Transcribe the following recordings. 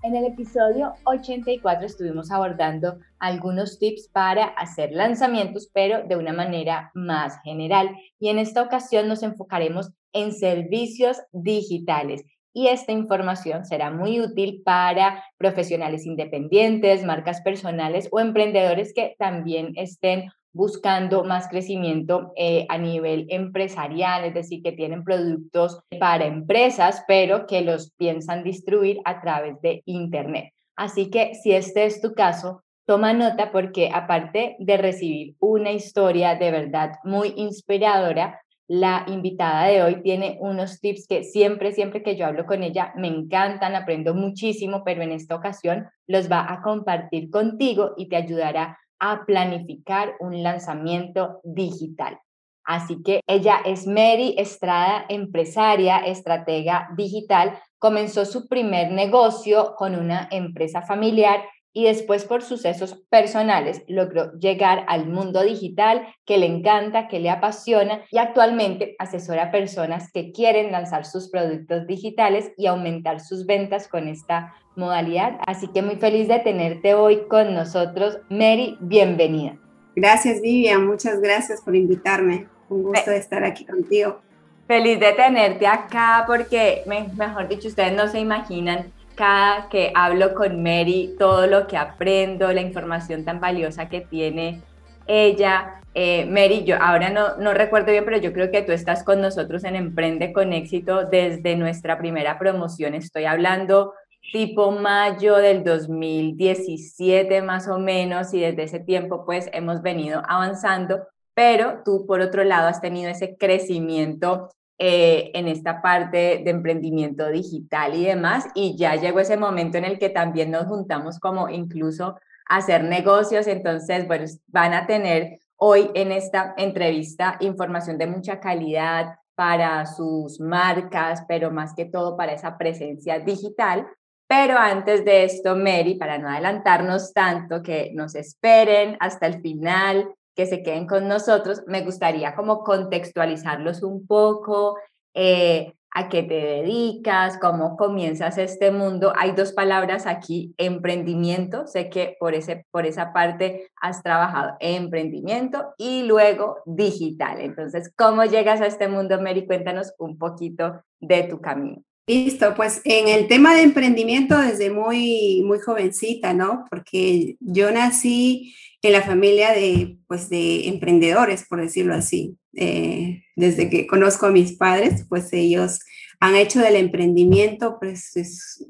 En el episodio 84 estuvimos abordando algunos tips para hacer lanzamientos, pero de una manera más general. Y en esta ocasión nos enfocaremos en servicios digitales. Y esta información será muy útil para profesionales independientes, marcas personales o emprendedores que también estén buscando más crecimiento eh, a nivel empresarial, es decir, que tienen productos para empresas, pero que los piensan distribuir a través de Internet. Así que si este es tu caso, toma nota porque aparte de recibir una historia de verdad muy inspiradora, la invitada de hoy tiene unos tips que siempre, siempre que yo hablo con ella me encantan, aprendo muchísimo, pero en esta ocasión los va a compartir contigo y te ayudará a planificar un lanzamiento digital. Así que ella es Mary Estrada, empresaria, estratega digital. Comenzó su primer negocio con una empresa familiar y después por sucesos personales logró llegar al mundo digital que le encanta, que le apasiona y actualmente asesora a personas que quieren lanzar sus productos digitales y aumentar sus ventas con esta modalidad. Así que muy feliz de tenerte hoy con nosotros. Mary, bienvenida. Gracias, Vivian. Muchas gracias por invitarme. Un gusto de estar aquí contigo. Feliz de tenerte acá porque, mejor dicho, ustedes no se imaginan cada que hablo con Mary todo lo que aprendo, la información tan valiosa que tiene ella. Eh, Mary, yo ahora no, no recuerdo bien, pero yo creo que tú estás con nosotros en Emprende con éxito desde nuestra primera promoción. Estoy hablando tipo mayo del 2017 más o menos y desde ese tiempo pues hemos venido avanzando, pero tú por otro lado has tenido ese crecimiento eh, en esta parte de emprendimiento digital y demás y ya llegó ese momento en el que también nos juntamos como incluso hacer negocios, entonces bueno, van a tener hoy en esta entrevista información de mucha calidad para sus marcas, pero más que todo para esa presencia digital. Pero antes de esto, Mary, para no adelantarnos tanto, que nos esperen hasta el final, que se queden con nosotros, me gustaría como contextualizarlos un poco, eh, a qué te dedicas, cómo comienzas este mundo. Hay dos palabras aquí, emprendimiento, sé que por, ese, por esa parte has trabajado, emprendimiento y luego digital. Entonces, ¿cómo llegas a este mundo, Mary? Cuéntanos un poquito de tu camino. Listo, pues en el tema de emprendimiento desde muy, muy jovencita, ¿no? Porque yo nací en la familia de, pues, de emprendedores, por decirlo así. Eh, desde que conozco a mis padres, pues ellos han hecho del emprendimiento, pues,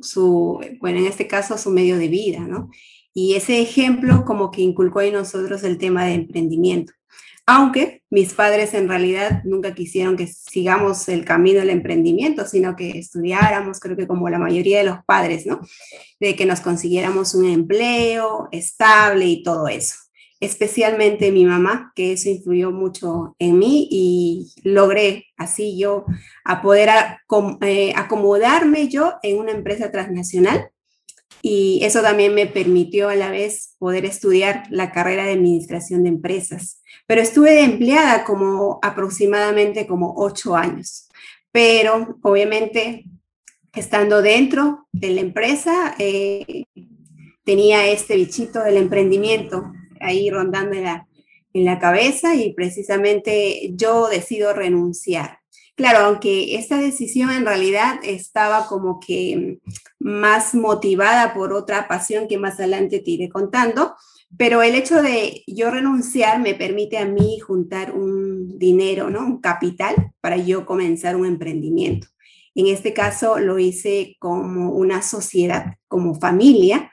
su, bueno, en este caso, su medio de vida, ¿no? Y ese ejemplo como que inculcó en nosotros el tema de emprendimiento aunque mis padres en realidad nunca quisieron que sigamos el camino del emprendimiento, sino que estudiáramos, creo que como la mayoría de los padres, ¿no? De que nos consiguiéramos un empleo estable y todo eso. Especialmente mi mamá, que eso influyó mucho en mí y logré así yo a poder eh, acomodarme yo en una empresa transnacional y eso también me permitió a la vez poder estudiar la carrera de administración de empresas. Pero estuve de empleada como aproximadamente como ocho años. Pero obviamente estando dentro de la empresa, eh, tenía este bichito del emprendimiento ahí rondando en la, en la cabeza y precisamente yo decido renunciar. Claro, aunque esta decisión en realidad estaba como que más motivada por otra pasión que más adelante te iré contando, pero el hecho de yo renunciar me permite a mí juntar un dinero, ¿no? Un capital para yo comenzar un emprendimiento. En este caso lo hice como una sociedad, como familia,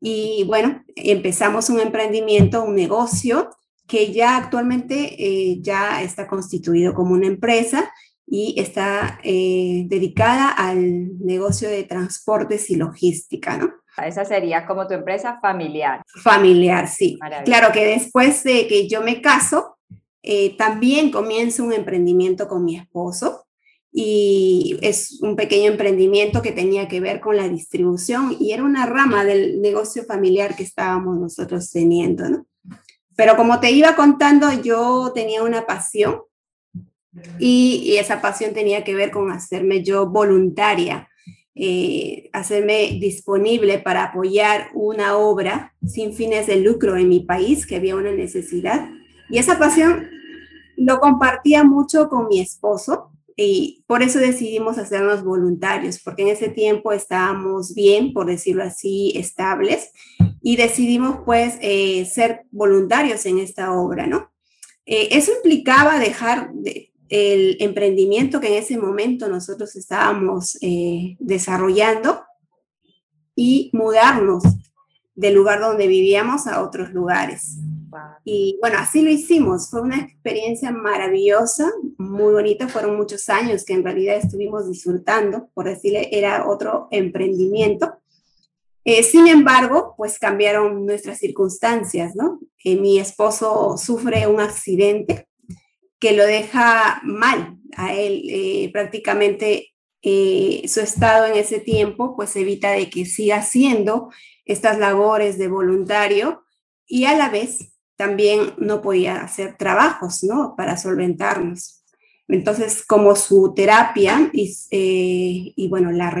y bueno, empezamos un emprendimiento, un negocio que ya actualmente eh, ya está constituido como una empresa y está eh, dedicada al negocio de transportes y logística, ¿no? Esa sería como tu empresa familiar. Familiar, sí. Claro que después de que yo me caso, eh, también comienzo un emprendimiento con mi esposo y es un pequeño emprendimiento que tenía que ver con la distribución y era una rama del negocio familiar que estábamos nosotros teniendo, ¿no? Pero como te iba contando, yo tenía una pasión y, esa pasión tenía que ver con hacerme yo voluntaria, eh, hacerme disponible para apoyar una obra sin fines de lucro en mi país, que había una necesidad. Y esa pasión lo compartía mucho con mi esposo y por eso decidimos hacernos voluntarios, porque en ese tiempo estábamos bien, por decirlo así, estables, y decidimos pues eh, ser voluntarios en esta obra, ¿no? Eh, eso implicaba dejar el emprendimiento que en ese momento nosotros estábamos eh, desarrollando y mudarnos del lugar donde vivíamos a otros lugares. Y bueno, así lo hicimos. Fue una experiencia maravillosa, muy bonita. Fueron muchos años que en realidad estuvimos disfrutando, por decirle, era otro emprendimiento. Eh, sin embargo, pues cambiaron nuestras circunstancias, ¿no? Eh, mi esposo sufre un accidente que lo deja mal a él. Eh, prácticamente su estado en ese tiempo, pues evita de que siga haciendo estas labores de voluntario y a la vez también no podía hacer trabajos, ¿no? Para solventarnos. Entonces, como su terapia y, eh, bueno, la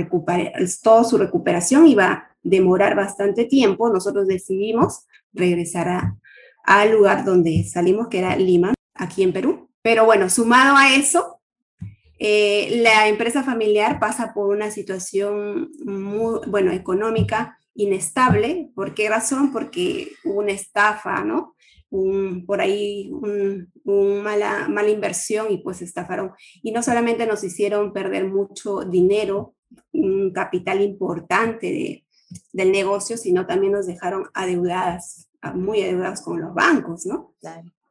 toda su recuperación iba a demorar bastante tiempo, nosotros decidimos regresar al lugar donde salimos, que era Lima, aquí en Perú. Pero bueno, sumado a eso, eh, la empresa familiar pasa por una situación muy, bueno, económica inestable. ¿Por qué razón? Porque hubo una estafa, ¿no? por ahí un, mala, mala inversión y pues estafaron. Y no solamente nos hicieron perder mucho dinero, un capital importante del negocio, sino también nos dejaron adeudadas, muy adeudadas con los bancos, ¿no?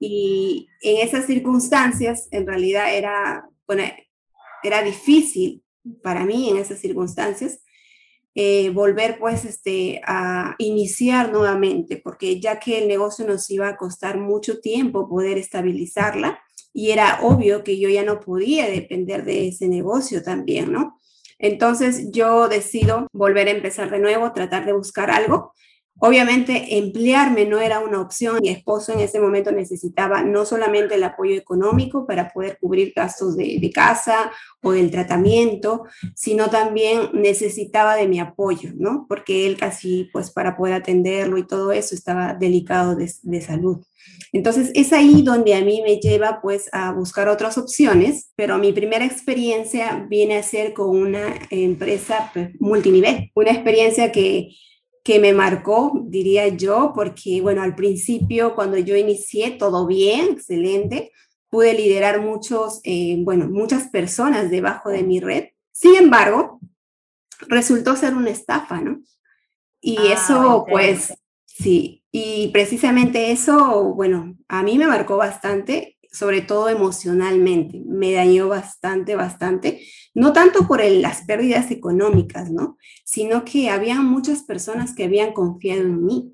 Y en esas circunstancias, en realidad era, bueno, era difícil para mí en esas circunstancias eh, volver pues este, a iniciar nuevamente, porque ya que el negocio nos iba a costar mucho tiempo poder estabilizarla y era obvio que yo ya no podía depender de ese negocio también, ¿no? Entonces yo decido volver a empezar de nuevo, tratar de buscar algo Obviamente, emplearme no era una opción. Mi esposo en ese momento necesitaba no solamente el apoyo económico para poder cubrir gastos de, casa o del tratamiento, sino también necesitaba de mi apoyo, ¿no? Porque él casi, pues, para poder atenderlo y todo eso, estaba delicado de, de salud. Entonces, es ahí donde a mí me lleva, pues, a buscar otras opciones, pero mi primera experiencia viene a ser con una empresa pues, multinivel, una experiencia que que me marcó, diría yo, porque, bueno, al principio, cuando yo inicié, todo bien, excelente, pude liderar muchos, eh, bueno, muchas personas debajo de mi red. Sin embargo, resultó ser una estafa, ¿no? Y ah, eso, pues, sí, y precisamente eso, bueno, a mí me marcó bastante sobre todo emocionalmente, me dañó bastante, bastante, no tanto por las pérdidas económicas, ¿no? Sino que había muchas personas que habían confiado en mí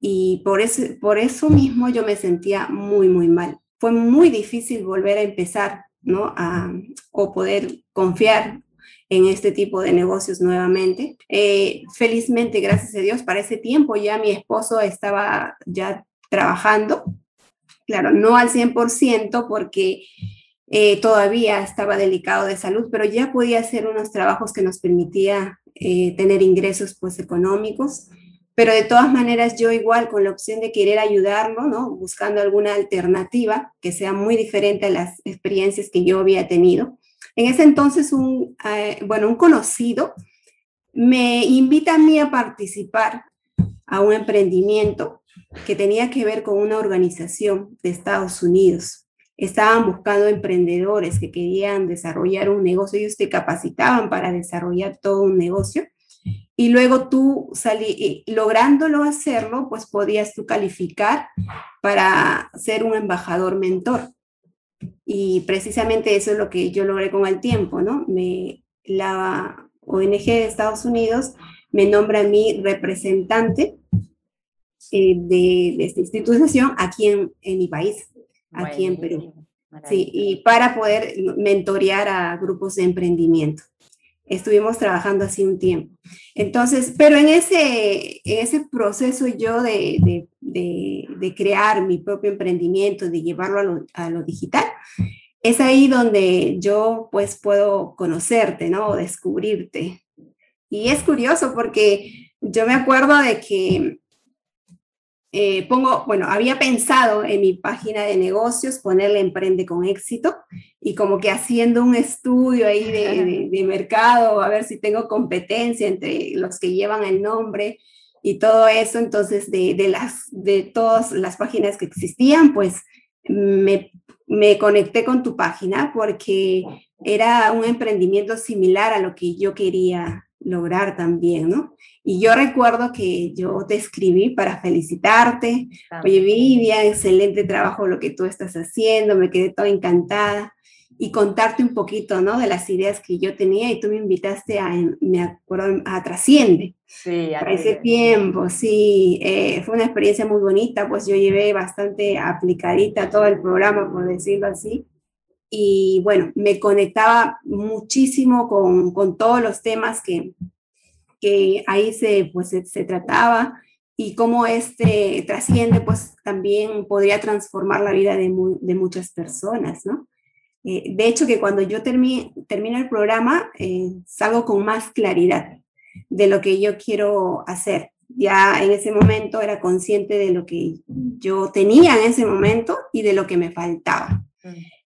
y por eso, por eso mismo yo me sentía muy, muy mal. Fue muy difícil volver a empezar, ¿no? A, o poder confiar en este tipo de negocios nuevamente. Eh, felizmente, gracias a Dios, para ese tiempo ya mi esposo estaba ya trabajando claro, no al 100% porque eh, todavía estaba delicado de salud, pero ya podía hacer unos trabajos que nos permitía eh, tener ingresos pues económicos. Pero de todas maneras yo igual con la opción de querer ayudarlo, ¿no? Buscando alguna alternativa que sea muy diferente a las experiencias que yo había tenido. En ese entonces un, eh, bueno, un conocido me invita a mí a participar a un emprendimiento que tenía que ver con una organización de Estados Unidos. Estaban buscando emprendedores que querían desarrollar un negocio, ellos te capacitaban para desarrollar todo un negocio y luego tú salí, lográndolo hacerlo, pues podías tú calificar para ser un embajador mentor. Y precisamente eso es lo que yo logré con el tiempo, ¿no? Me, la ONG de Estados Unidos me nombra a mí representante eh, de, esta institución aquí en, en, mi país. aquí en Perú. Sí, y para poder mentorear a grupos de emprendimiento. Estuvimos trabajando así un tiempo. Entonces, pero en ese, ese proceso yo de, de, de, crear mi propio emprendimiento, de llevarlo a lo, a lo, digital, es ahí donde yo pues puedo conocerte, ¿no? Descubrirte. Y es curioso porque yo me acuerdo de que eh, pongo, bueno, había pensado en mi página de negocios ponerle emprende con éxito y como que haciendo un estudio ahí de, de, mercado, a ver si tengo competencia entre los que llevan el nombre y todo eso. Entonces, de, de las, de todas las páginas que existían, pues me, me conecté con tu página porque era un emprendimiento similar a lo que yo quería lograr también, ¿no? Y yo recuerdo que yo te escribí para felicitarte. Oye, Vivian, excelente trabajo lo que tú estás haciendo, me quedé toda encantada. Y contarte un poquito, ¿no? De las ideas que yo tenía y tú me invitaste a, me acuerdo, a Trasciende. Sí, a ese tiempo, sí. Eh, fue una experiencia muy bonita, pues yo llevé bastante aplicadita todo el programa, por decirlo así y bueno, me conectaba muchísimo con, con todos los temas que, que ahí se, pues, se, trataba y cómo este trasciende, pues también podría transformar la vida de, de muchas personas, ¿no? Eh, de hecho, que cuando yo termino el programa, eh, salgo con más claridad de lo que yo quiero hacer. Ya en ese momento era consciente de lo que yo tenía en ese momento y de lo que me faltaba.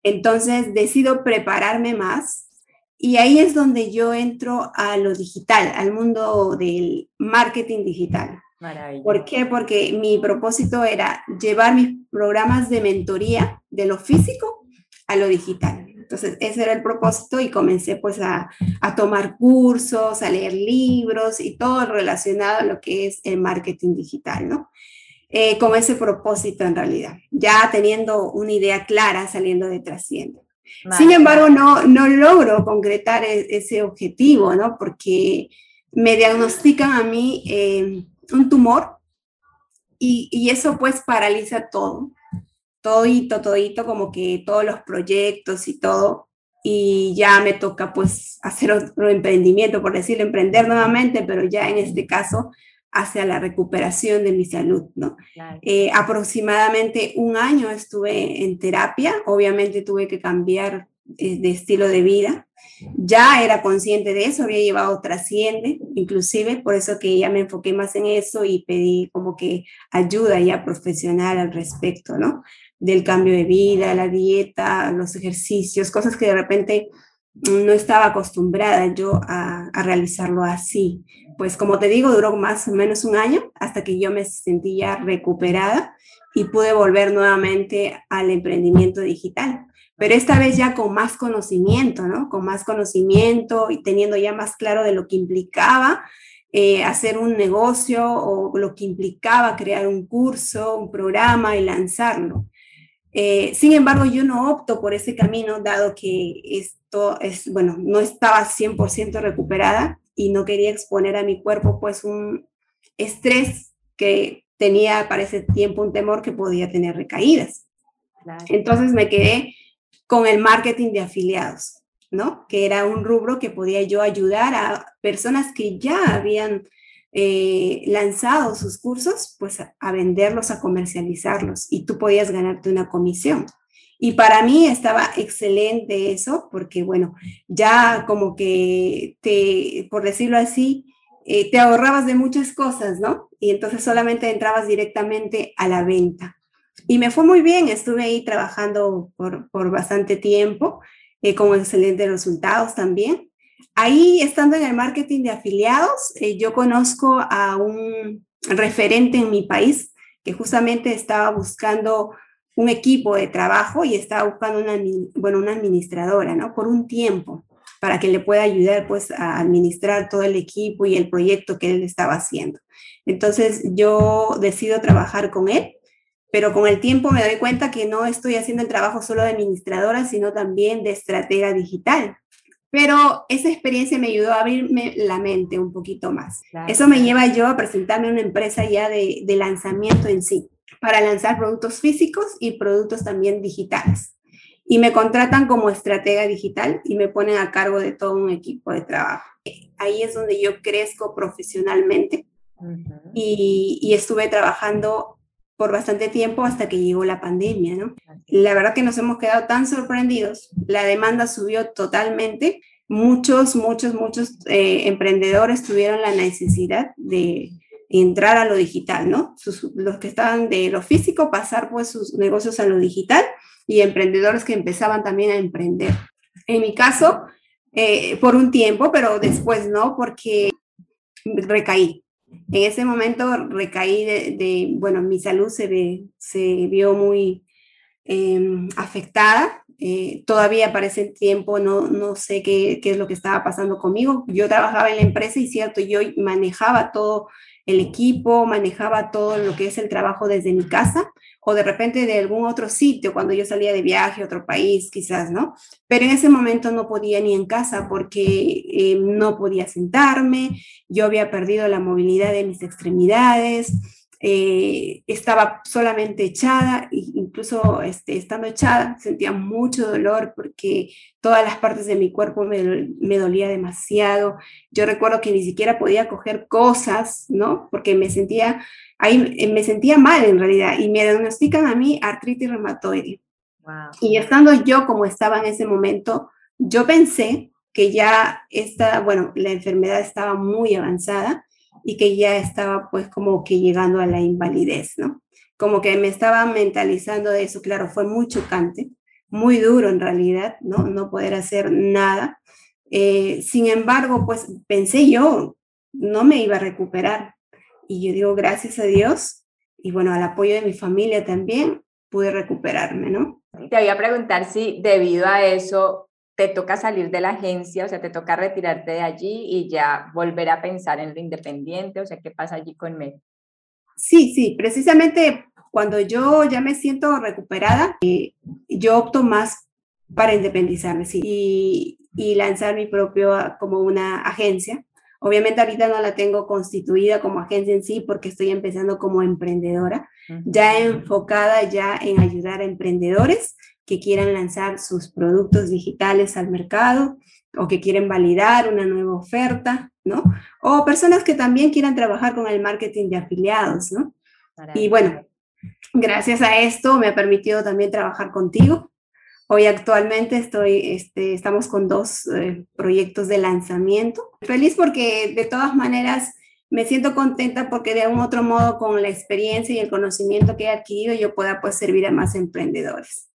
Entonces decido prepararme más y ahí es donde yo entro a lo digital, al mundo del marketing digital. ¿Por qué? Porque mi propósito era llevar mis programas de mentoría de lo físico a lo digital. Entonces, ese era el propósito y comencé pues a, a, tomar cursos, a leer libros y todo relacionado a lo que es el marketing digital, ¿no? Eh, con ese propósito en realidad, ya teniendo una idea clara saliendo de Trasciende. Sin embargo, no, no logro concretar e, ese objetivo, ¿no? Porque me diagnostican a mí eh, un tumor y, y, eso pues paraliza todo, todito, todito, como que todos los proyectos y todo, y ya me toca pues hacer otro emprendimiento, por decirlo, emprender nuevamente, pero ya en este caso hacia la recuperación de mi salud, ¿no? Eh, aproximadamente un año estuve en terapia, obviamente tuve que cambiar eh, de estilo de vida, ya era consciente de eso, había llevado trasciende, inclusive, por eso que ya me enfoqué más en eso y pedí como que ayuda ya profesional al respecto, ¿no? Del cambio de vida, la dieta, los ejercicios, cosas que de repente no estaba acostumbrada yo a, realizarlo así pues como te digo, duró más o menos un año hasta que yo me sentía recuperada y pude volver nuevamente al emprendimiento digital. Pero esta vez ya con más conocimiento, ¿no? Con más conocimiento y teniendo ya más claro de lo que implicaba eh, hacer un negocio o lo que implicaba crear un curso, un programa y lanzarlo. Eh, sin embargo, yo no opto por ese camino, dado que esto es, bueno, no estaba 100% recuperada y no quería exponer a mi cuerpo pues un estrés que tenía para ese tiempo un temor que podía tener recaídas. Entonces me quedé con el marketing de afiliados, ¿no? Que era un rubro que podía yo ayudar a personas que ya habían eh, lanzado sus cursos, pues a venderlos, a comercializarlos y tú podías ganarte una comisión. Y para mí estaba excelente eso, porque bueno, ya como que te, por decirlo así, eh, te ahorrabas de muchas cosas, ¿no? Y entonces solamente entrabas directamente a la venta. Y me fue muy bien, estuve ahí trabajando por, por bastante tiempo, eh, con excelentes resultados también. Ahí, estando en el marketing de afiliados, eh, yo conozco a un referente en mi país que justamente estaba buscando un equipo de trabajo y estaba buscando una, bueno, una administradora, ¿no? Por un tiempo, para que le pueda ayudar, pues, a administrar todo el equipo y el proyecto que él estaba haciendo. Entonces, yo decido trabajar con él, pero con el tiempo me doy cuenta que no estoy haciendo el trabajo solo de administradora, sino también de estratega digital. Pero esa experiencia me ayudó a abrirme la mente un poquito más. Eso me lleva yo a presentarme a una empresa ya de, de lanzamiento en sí para lanzar productos físicos y productos también digitales. Y me contratan como estratega digital y me ponen a cargo de todo un equipo de trabajo. Ahí es donde yo crezco profesionalmente y, y estuve trabajando por bastante tiempo hasta que llegó la pandemia, ¿no? La verdad que nos hemos quedado tan sorprendidos. La demanda subió totalmente. Muchos, muchos, muchos eh, emprendedores tuvieron la necesidad de entrar a lo digital, ¿no? los que estaban de lo físico, pasar pues sus negocios a lo digital y emprendedores que empezaban también a emprender. En mi caso, eh, por un tiempo, pero después no, porque recaí. En ese momento recaí de, bueno, mi salud se, se vio muy em, afectada. Eh, todavía para ese tiempo no, no sé qué, qué, es lo que estaba pasando conmigo. Yo trabajaba en la empresa y cierto, yo manejaba todo el equipo, manejaba todo lo que es el trabajo desde mi casa o de repente de algún otro sitio cuando yo salía de viaje a otro país, quizás, ¿no? Pero en ese momento no podía ni en casa porque eh, no podía sentarme, yo había perdido la movilidad de mis extremidades, eh, estaba solamente echada, incluso este, estando echada sentía mucho dolor porque todas las partes de mi cuerpo me, me, dolía demasiado. Yo recuerdo que ni siquiera podía coger cosas, ¿no? Porque me sentía, ahí eh, me sentía mal en realidad y me diagnostican a mí artritis reumatoide. Y estando yo como estaba en ese momento, yo pensé que ya esta, bueno, la enfermedad estaba muy avanzada y que ya estaba pues como que llegando a la invalidez, ¿no? Como que me estaba mentalizando de eso, claro, fue muy chocante, muy duro en realidad, ¿no? No poder hacer nada. Eh, sin embargo, pues pensé yo, no me iba a recuperar. Y yo digo, gracias a Dios y bueno, al apoyo de mi familia también, pude recuperarme, ¿no? Te voy a preguntar si debido a eso te toca salir de la agencia, o sea, te toca retirarte de allí y ya volver a pensar en lo independiente, o sea, ¿qué pasa allí con Mel? Sí, sí, precisamente cuando yo ya me siento recuperada, eh, yo opto más para independizarme sí, y, y lanzar mi propio ah, como una agencia. Obviamente ahorita no la tengo constituida como agencia en sí porque estoy empezando como emprendedora, ya enfocada ya en ayudar a emprendedores que quieran lanzar sus productos digitales al mercado o que quieren validar una nueva oferta, ¿no? O personas que también quieran trabajar con el marketing de afiliados, ¿no? Y bueno, gracias a esto me ha permitido también trabajar contigo. Hoy actualmente estoy, este, estamos con dos eh, proyectos de lanzamiento. Feliz porque de todas maneras me siento contenta porque de un otro modo con la experiencia y el conocimiento que he adquirido yo pueda pues servir a más emprendedores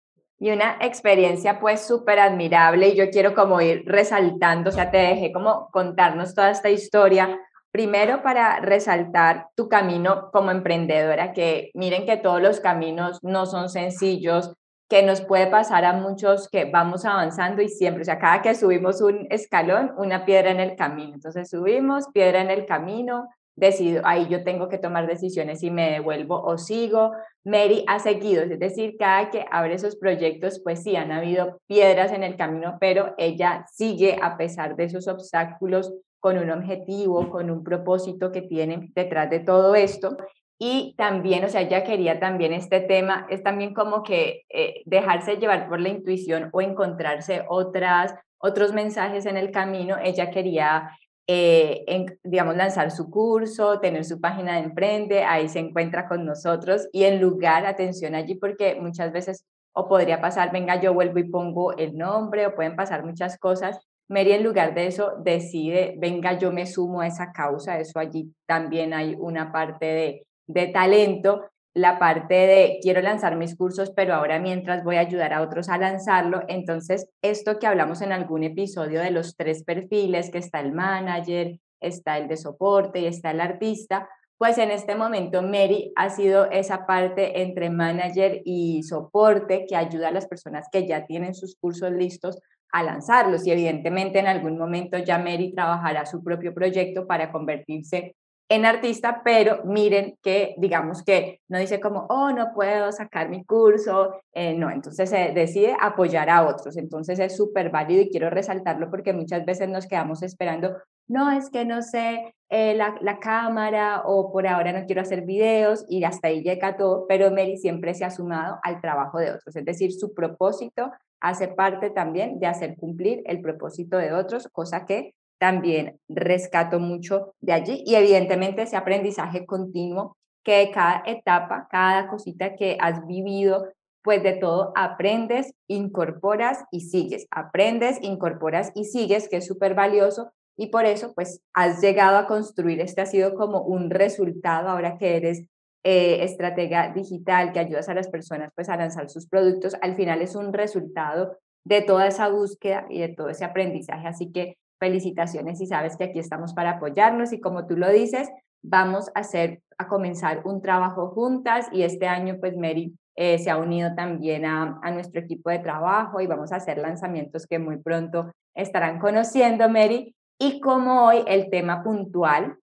y una experiencia pues súper admirable y yo quiero como ir resaltando, o sea, te dejé como contarnos toda esta historia, primero para resaltar tu camino como emprendedora, que miren que todos los caminos no son sencillos, que nos puede pasar a muchos que vamos avanzando y siempre, o sea, cada que subimos un escalón, una piedra en el camino, entonces subimos, piedra en el camino, decido, ahí yo tengo que tomar decisiones y me devuelvo o sigo. Mary ha seguido, es decir, cada que abre esos proyectos, pues sí, han habido piedras en el camino, pero ella sigue a pesar de esos obstáculos con un objetivo, con un propósito que tiene detrás de todo esto. Y también, o sea, ella quería también este tema, es también como que eh, dejarse llevar por la intuición o encontrarse otras, otros mensajes en el camino. Ella quería eh, digamos, lanzar su curso, tener su página de emprende, ahí se encuentra con nosotros y en lugar, atención allí, porque muchas veces o podría pasar, venga, yo vuelvo y pongo el nombre, o pueden pasar muchas cosas. Mary en lugar de eso decide, venga, yo me sumo a esa causa, eso allí también hay una parte de, de talento la parte de quiero lanzar mis cursos, pero ahora mientras voy a ayudar a otros a lanzarlo. Entonces, esto que hablamos en algún episodio de los tres perfiles, que está el manager, está el de soporte y está el artista, pues en este momento Mary ha sido esa parte entre manager y soporte que ayuda a las personas que ya tienen sus cursos listos a lanzarlos y evidentemente en algún momento ya Mary trabajará su propio proyecto para convertirse en artista, pero miren que digamos que no dice como, oh, no puedo sacar mi curso, eh, no, entonces se decide apoyar a otros, entonces es súper válido y quiero resaltarlo porque muchas veces nos quedamos esperando, no, es que no sé eh, la, la, cámara o por ahora no quiero hacer videos y hasta ahí llega todo, pero Mary siempre se ha sumado al trabajo de otros, es decir, su propósito hace parte también de hacer cumplir el propósito de otros, cosa que también rescato mucho de allí. Y evidentemente ese aprendizaje continuo que de cada etapa, cada cosita que has vivido, pues de todo aprendes, incorporas y sigues, aprendes, incorporas y sigues, que es súper valioso y por eso pues has llegado a construir, este ha sido como un resultado ahora que eres eh, estratega digital, que ayudas a las personas pues a lanzar sus productos, al final es un resultado de toda esa búsqueda y de todo ese aprendizaje, así que felicitaciones y sabes que aquí estamos para apoyarnos y como tú lo dices, vamos a hacer, a comenzar un trabajo juntas y este año pues Mary eh, se ha unido también a, a, nuestro equipo de trabajo y vamos a hacer lanzamientos que muy pronto estarán conociendo Mary y como hoy el tema puntual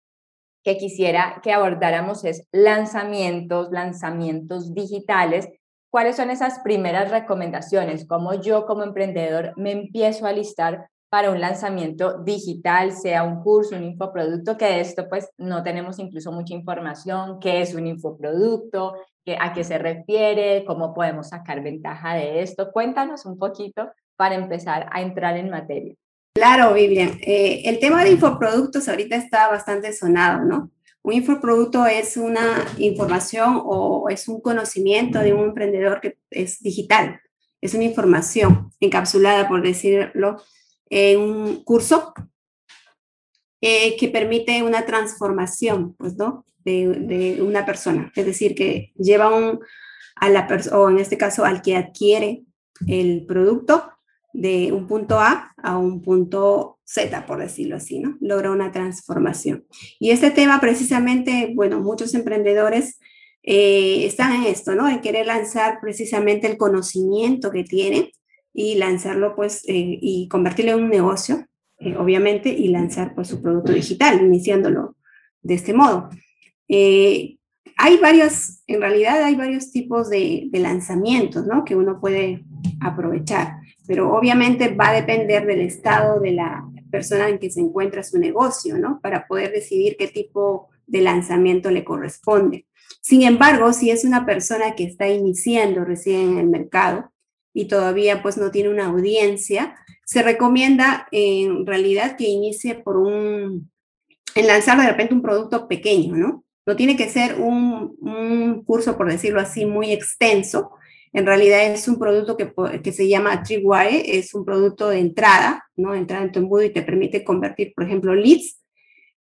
que quisiera que abordáramos es lanzamientos, lanzamientos digitales ¿Cuáles son esas primeras recomendaciones? ¿Cómo yo como emprendedor me empiezo a listar para un lanzamiento digital, sea un curso, un infoproducto, que de esto pues no tenemos incluso mucha información, qué es un infoproducto, a qué se refiere, cómo podemos sacar ventaja de esto. Cuéntanos un poquito para empezar a entrar en materia. Claro, Vivian. Eh, el tema de infoproductos ahorita está bastante sonado, ¿no? Un infoproducto es una información o es un conocimiento de un emprendedor que es digital, es una información encapsulada, por decirlo, en un curso eh, que permite una transformación, pues, ¿no? De, una persona. Es decir, que lleva un, a la persona, o en este caso al que adquiere el producto de un punto A a un punto Z, por decirlo así, ¿no? Logra una transformación. Y este tema precisamente, bueno, muchos emprendedores eh, están en esto, ¿no? En querer lanzar precisamente el conocimiento que tienen y lanzarlo pues eh, y convertirlo en un negocio, eh, obviamente, y lanzar pues su producto digital, iniciándolo de este modo. Eh, hay varios, en realidad hay varios tipos de, de, lanzamientos, ¿no? Que uno puede aprovechar, pero obviamente va a depender del estado de la persona en que se encuentra su negocio, ¿no? Para poder decidir qué tipo de lanzamiento le corresponde. Sin embargo, si es una persona que está iniciando recién en el mercado, y todavía pues no tiene una audiencia, se recomienda en realidad que inicie por un, en lanzar de repente un producto pequeño, ¿no? No tiene que ser un, curso, por decirlo así, muy extenso. En realidad es un producto que, que se llama Tripwire, es un producto de entrada, ¿no? Entrada en tu embudo y te permite convertir, por ejemplo, leads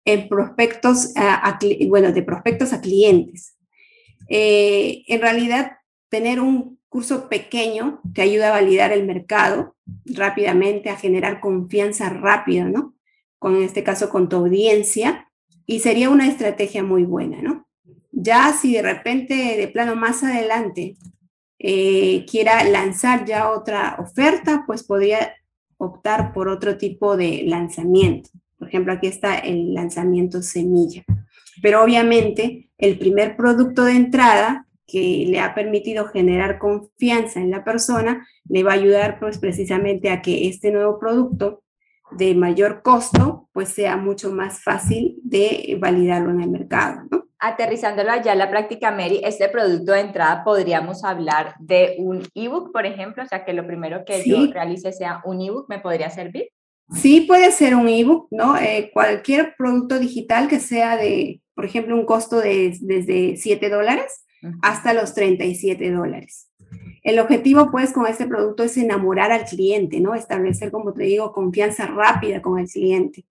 en prospectos, a, bueno, de prospectos a clientes. Eh, en realidad, tener un curso pequeño que ayuda a validar el mercado rápidamente, a generar confianza rápida, ¿no? Con en este caso con tu audiencia y sería una estrategia muy buena, ¿no? Ya si de repente de plano más adelante eh, quiera lanzar ya otra oferta, pues podría optar por otro tipo de lanzamiento. Por ejemplo, aquí está el lanzamiento semilla. Pero obviamente el primer producto de entrada que le ha permitido generar confianza en la persona, le va a ayudar pues precisamente a que este nuevo producto de mayor costo pues sea mucho más fácil de validarlo en el mercado. ¿no? Aterrizándolo allá en la práctica, Mary, este producto de entrada podríamos hablar de un ebook, por ejemplo, o sea que lo primero que yo realice sea un ebook, ¿me podría servir? Sí, puede ser un ebook, ¿no? Eh, cualquier producto digital que sea de, por ejemplo, un costo de desde 7 dólares, hasta los 37 dólares. El objetivo, pues, con este producto es enamorar al cliente, ¿no? Establecer, como te digo, confianza rápida con el cliente.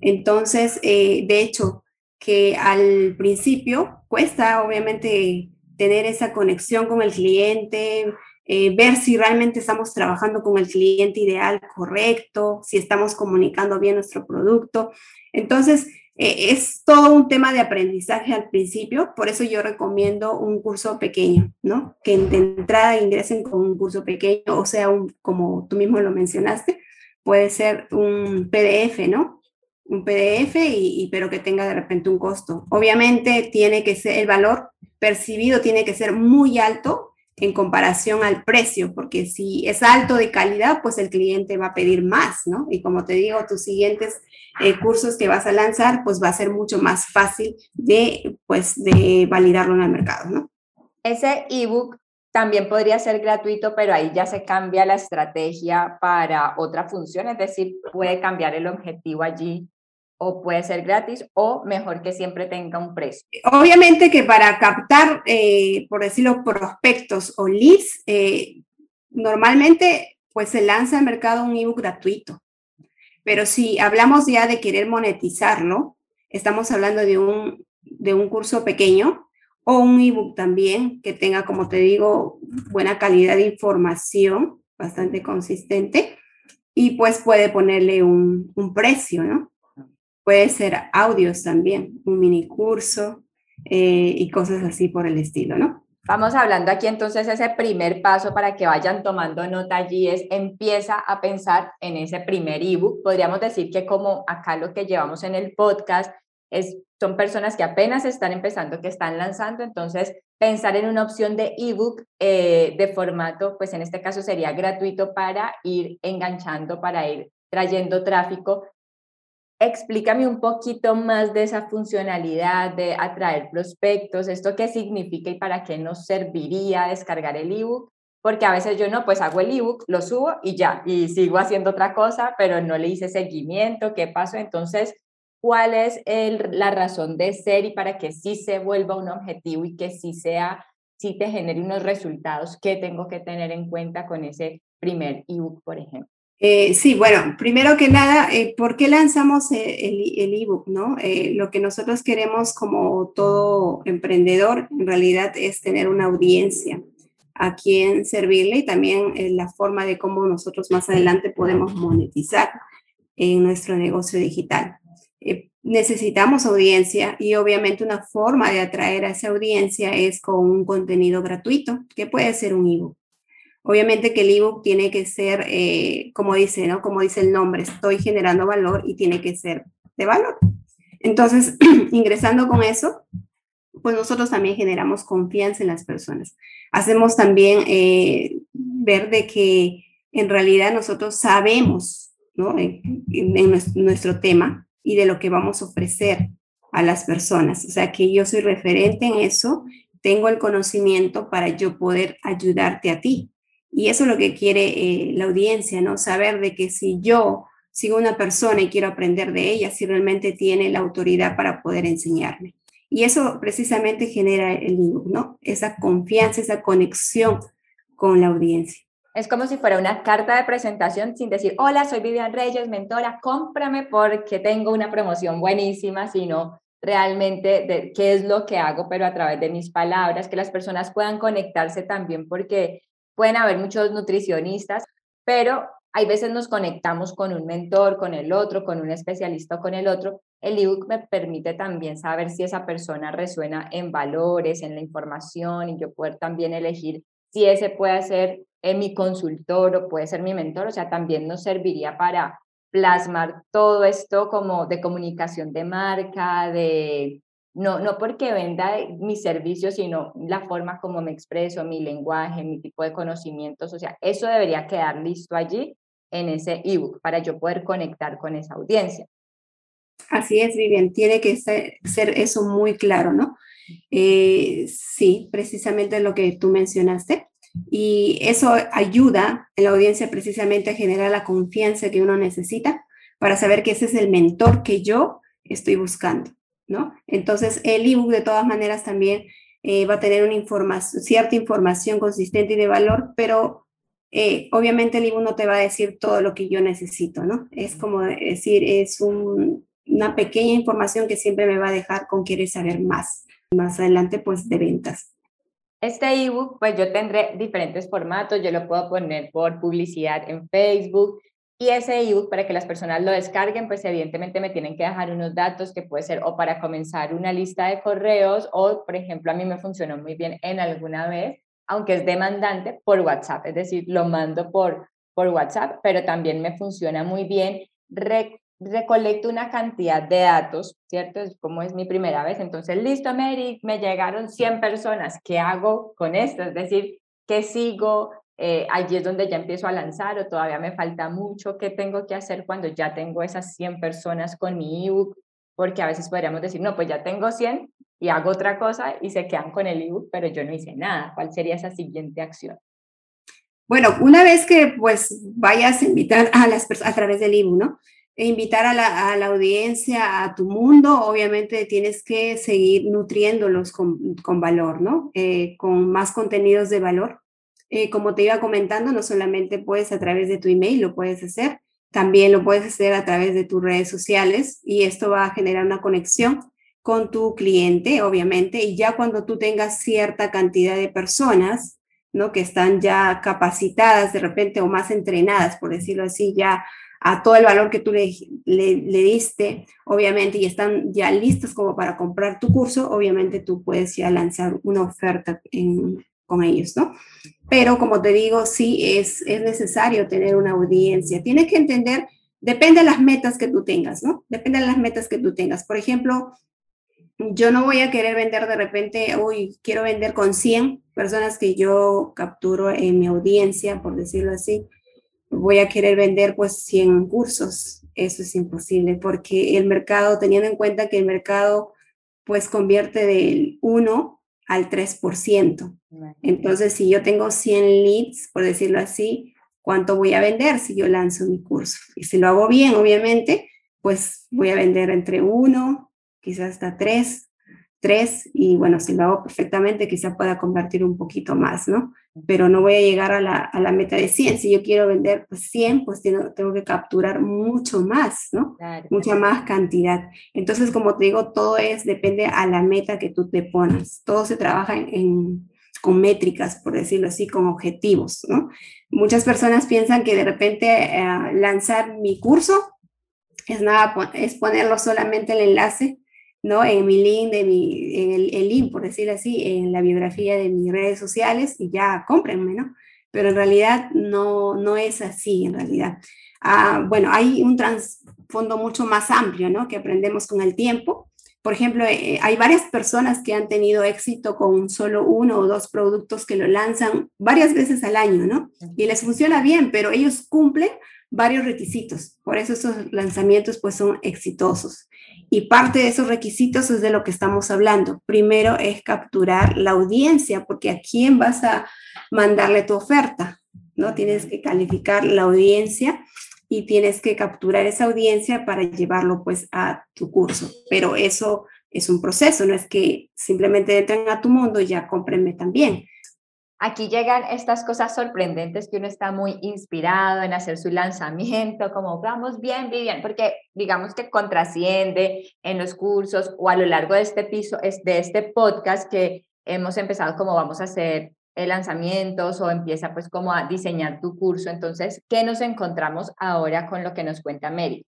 Entonces, eh, de hecho, que al principio cuesta, obviamente, tener esa conexión con el cliente, eh, ver si realmente estamos trabajando con el cliente ideal correcto, si estamos comunicando bien nuestro producto. Entonces, eh, es todo un tema de aprendizaje al principio, por eso yo recomiendo un curso pequeño, ¿no? Que de entrada ingresen con un curso pequeño, o sea, un, como tú mismo lo mencionaste, puede ser un PDF, ¿no? Un PDF, y, y, pero que tenga de repente un costo. Obviamente tiene que ser, el valor percibido tiene que ser muy alto, en comparación al precio, porque si es alto de calidad, pues el cliente va a pedir más, ¿no? Y como te digo, tus siguientes eh, cursos que vas a lanzar, pues va a ser mucho más fácil de, pues, de validarlo en el mercado, ¿no? Ese ebook también podría ser gratuito, pero ahí ya se cambia la estrategia para otra función, es decir, puede cambiar el objetivo allí o puede ser gratis o mejor que siempre tenga un precio. Obviamente que para captar, eh, por decirlo, prospectos o leads, eh, normalmente pues se lanza al mercado un ebook gratuito. Pero si hablamos ya de querer monetizarlo, estamos hablando de un, de un curso pequeño o un ebook también que tenga, como te digo, buena calidad de información, bastante consistente, y pues puede ponerle un, un precio, ¿no? Puede ser audios también, un mini curso eh, y cosas así por el estilo, ¿no? Vamos hablando aquí entonces ese primer paso para que vayan tomando nota allí es empieza a pensar en ese primer ebook. Podríamos decir que como acá lo que llevamos en el podcast es, son personas que apenas están empezando, que están lanzando, entonces pensar en una opción de ebook eh, de formato, pues en este caso sería gratuito para ir enganchando, para ir trayendo tráfico explícame un poquito más de esa funcionalidad de atraer prospectos, esto qué significa y para qué nos serviría descargar el ebook, porque a veces yo no, pues hago el ebook, lo subo y ya, y sigo haciendo otra cosa, pero no le hice seguimiento, ¿qué pasó? Entonces, ¿cuál es la razón de ser y para que sí se vuelva un objetivo y que sí sea, sí te genere unos resultados que tengo que tener en cuenta con ese primer ebook, por ejemplo? Eh, sí, bueno, primero que nada, eh, ¿por qué lanzamos el ebook? no? Eh, lo que nosotros queremos como todo emprendedor en realidad es tener una audiencia a quien servirle y también la forma de cómo nosotros más adelante podemos monetizar en nuestro negocio digital. necesitamos audiencia y obviamente una forma de atraer a esa audiencia es con un contenido gratuito, que puede ser un ebook. Obviamente que el ebook tiene que ser, eh, como dice, ¿no? Como dice el nombre, estoy generando valor y tiene que ser de valor. Entonces, ingresando con eso, pues nosotros también generamos confianza en las personas. Hacemos también eh, ver de que en realidad nosotros sabemos, ¿no? En, en nuestro tema y de lo que vamos a ofrecer a las personas. O sea, que yo soy referente en eso, tengo el conocimiento para yo poder ayudarte a ti. Y eso es lo que quiere eh, la audiencia, ¿no? Saber de que si yo sigo una persona y quiero aprender de ella, si realmente tiene la autoridad para poder enseñarme. Y eso precisamente genera el ebook, ¿no? Esa confianza, esa conexión con la audiencia. Es como si fuera una carta de presentación sin decir, hola, soy Vivian Reyes, mentora, cómprame porque tengo una promoción buenísima, sino realmente de qué es lo que hago, pero a través de mis palabras, que las personas puedan conectarse también porque pueden haber muchos nutricionistas, pero hay veces nos conectamos con un mentor, con el otro, con un especialista con el otro. El ebook me permite también saber si esa persona resuena en valores, en la información y yo poder también elegir si ese puede ser eh, mi consultor o puede ser mi mentor. O sea, también nos serviría para plasmar todo esto como de comunicación de marca, de no, no porque venda mi servicio, sino la forma como me expreso, mi lenguaje, mi tipo de conocimientos, o sea, eso debería quedar listo allí en ese ebook para yo poder conectar con esa audiencia. Así es, Vivian, tiene que ser, eso muy claro, ¿no? Eh, sí, precisamente lo que tú mencionaste. Y eso ayuda a la audiencia precisamente a generar la confianza que uno necesita para saber que ese es el mentor que yo estoy buscando. ¿No? Entonces, el ebook de todas maneras también eh, va a tener una información, cierta información consistente y de valor, pero eh, obviamente el ebook no te va a decir todo lo que yo necesito, ¿no? Es como decir, es una pequeña información que siempre me va a dejar con querer saber más, más adelante, pues, de ventas. Este ebook, pues yo tendré diferentes formatos, yo lo puedo poner por publicidad en Facebook, y ese ebook, para que las personas lo descarguen, pues evidentemente me tienen que dejar unos datos que puede ser o para comenzar una lista de correos o, por ejemplo, a mí me funcionó muy bien en alguna vez, aunque es demandante, por WhatsApp. Es decir, lo mando por, por WhatsApp, pero también me funciona muy bien. recolecto una cantidad de datos, ¿cierto? Es como es mi primera vez. Entonces, listo, Mary, me llegaron 100 personas. ¿Qué hago con esto? Es decir, ¿qué sigo? Eh, allí es donde ya empiezo a lanzar o todavía me falta mucho, ¿qué tengo que hacer cuando ya tengo esas 100 personas con mi ebook? Porque a veces podríamos decir, no, pues ya tengo 100 y hago otra cosa y se quedan con el ebook, pero yo no hice nada. ¿Cuál sería esa siguiente acción? Bueno, una vez que pues vayas a invitar a las personas a través del ebook, ¿no? E invitar a la, audiencia a tu mundo, obviamente tienes que seguir nutriéndolos con, con valor, ¿no? Eh, con más contenidos de valor. Eh, como te iba comentando, no solamente puedes a través de tu email, lo puedes hacer, también lo puedes hacer a través de tus redes sociales y esto va a generar una conexión con tu cliente, obviamente, y ya cuando tú tengas cierta cantidad de personas, ¿no? Que están ya capacitadas de repente o más entrenadas, por decirlo así, ya a todo el valor que tú le, le, diste, obviamente, y están ya listas como para comprar tu curso, obviamente tú puedes ya lanzar una oferta con ellos, ¿no? Pero como te digo, sí es, es necesario tener una audiencia. Tienes que entender, depende de las metas que tú tengas, ¿no? Depende de las metas que tú tengas. Por ejemplo, yo no voy a querer vender de repente, uy, quiero vender con 100 personas que yo capturo en mi audiencia, por decirlo así voy a querer vender pues 100 cursos. Eso es imposible porque el mercado, teniendo en cuenta que el mercado pues convierte del 1 al 3%. Entonces, si yo tengo 100 leads, por decirlo así, ¿cuánto voy a vender si yo lanzo mi curso? Y si lo hago bien, obviamente, pues voy a vender entre 1, quizás hasta 3 tres y bueno, si lo hago perfectamente quizá pueda convertir un poquito más, ¿no? Pero no voy a llegar a la, a la meta de 100. Si yo quiero vender pues, 100, pues tengo, tengo que capturar mucho más, ¿no? Mucha más cantidad. Entonces, como te digo, todo es, depende a la meta que tú te pones. Todo se trabaja en, con métricas, por decirlo así, con objetivos, ¿no? Muchas personas piensan que de repente eh, lanzar mi curso es nada, es ponerlo solamente el enlace ¿no? En mi link, de mi, en el, link, por decirlo así, en la biografía de mis redes sociales y ya cómprenme, ¿no? Pero en realidad no, no es así, en realidad. Ah, bueno, hay un trasfondo mucho más amplio, ¿no? Que aprendemos con el tiempo. Por ejemplo, eh, hay varias personas que han tenido éxito con solo uno o dos productos que lo lanzan varias veces al año, ¿no? Y les funciona bien, pero ellos cumplen varios requisitos. Por eso esos lanzamientos pues son exitosos. Y parte de esos requisitos es de lo que estamos hablando. Primero es capturar la audiencia, porque a quién vas a mandarle tu oferta, ¿no? Tienes que calificar la audiencia y tienes que capturar esa audiencia para llevarlo pues a tu curso. Pero eso es un proceso, no es que simplemente entren a tu mundo y ya cómprenme también. Aquí llegan estas cosas sorprendentes que uno está muy inspirado en hacer su lanzamiento, como vamos bien, Vivian, porque digamos que contrasciende en los cursos o a lo largo de este piso, de este podcast que hemos empezado como vamos a hacer lanzamientos o empieza pues como a diseñar tu curso. Entonces, ¿qué nos encontramos ahora con lo que nos cuenta Mary?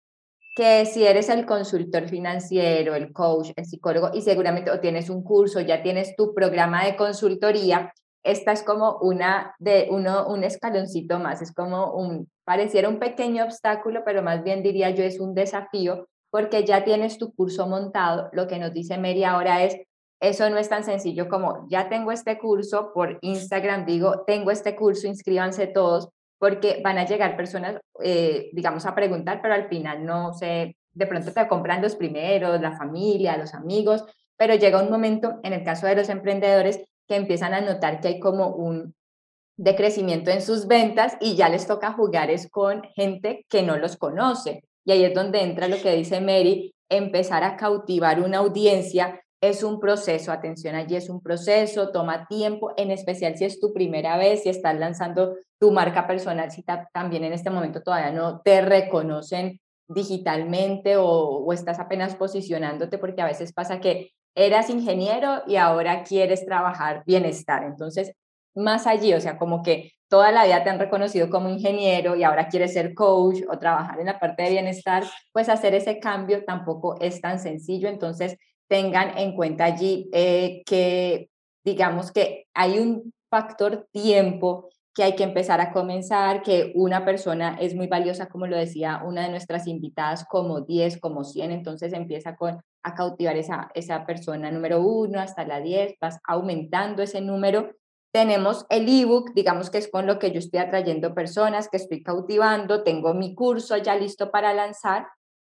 que si eres el consultor financiero, el coach, el psicólogo y seguramente o tienes un curso, ya tienes tu programa de consultoría, esta es como una de uno, un escaloncito más, es como un, pareciera un pequeño obstáculo, pero más bien diría yo es un desafío porque ya tienes tu curso montado. Lo que nos dice Mary ahora es, eso no es tan sencillo como, ya tengo este curso por Instagram, digo, tengo este curso, inscríbanse todos, porque van a llegar personas, eh, digamos, a preguntar, pero al final no sé, de pronto te compran los primeros, la familia, los amigos, pero llega un momento, en el caso de los emprendedores, que empiezan a notar que hay como un decrecimiento en sus ventas y ya les toca jugar es con gente que no los conoce. Y ahí es donde entra lo que dice Mary, empezar a cautivar una audiencia es un proceso, atención allí es un proceso, toma tiempo, en especial si es tu primera vez, si estás lanzando tu marca personal, si también en este momento todavía no te reconocen digitalmente o, o, estás apenas posicionándote, porque a veces pasa que eras ingeniero y ahora quieres trabajar bienestar. Entonces, más allí, o sea, como que toda la vida te han reconocido como ingeniero y ahora quieres ser coach o trabajar en la parte de bienestar, pues hacer ese cambio tampoco es tan sencillo. Entonces, tengan en cuenta allí eh, que, digamos que hay un factor tiempo que hay que empezar a comenzar, que una persona es muy valiosa, como lo decía una de nuestras invitadas, como 10, como 100, entonces empieza con, a cautivar esa, esa persona número uno hasta la 10, vas aumentando ese número, tenemos el ebook, digamos que es con lo que yo estoy atrayendo personas, que estoy cautivando, tengo mi curso ya listo para lanzar.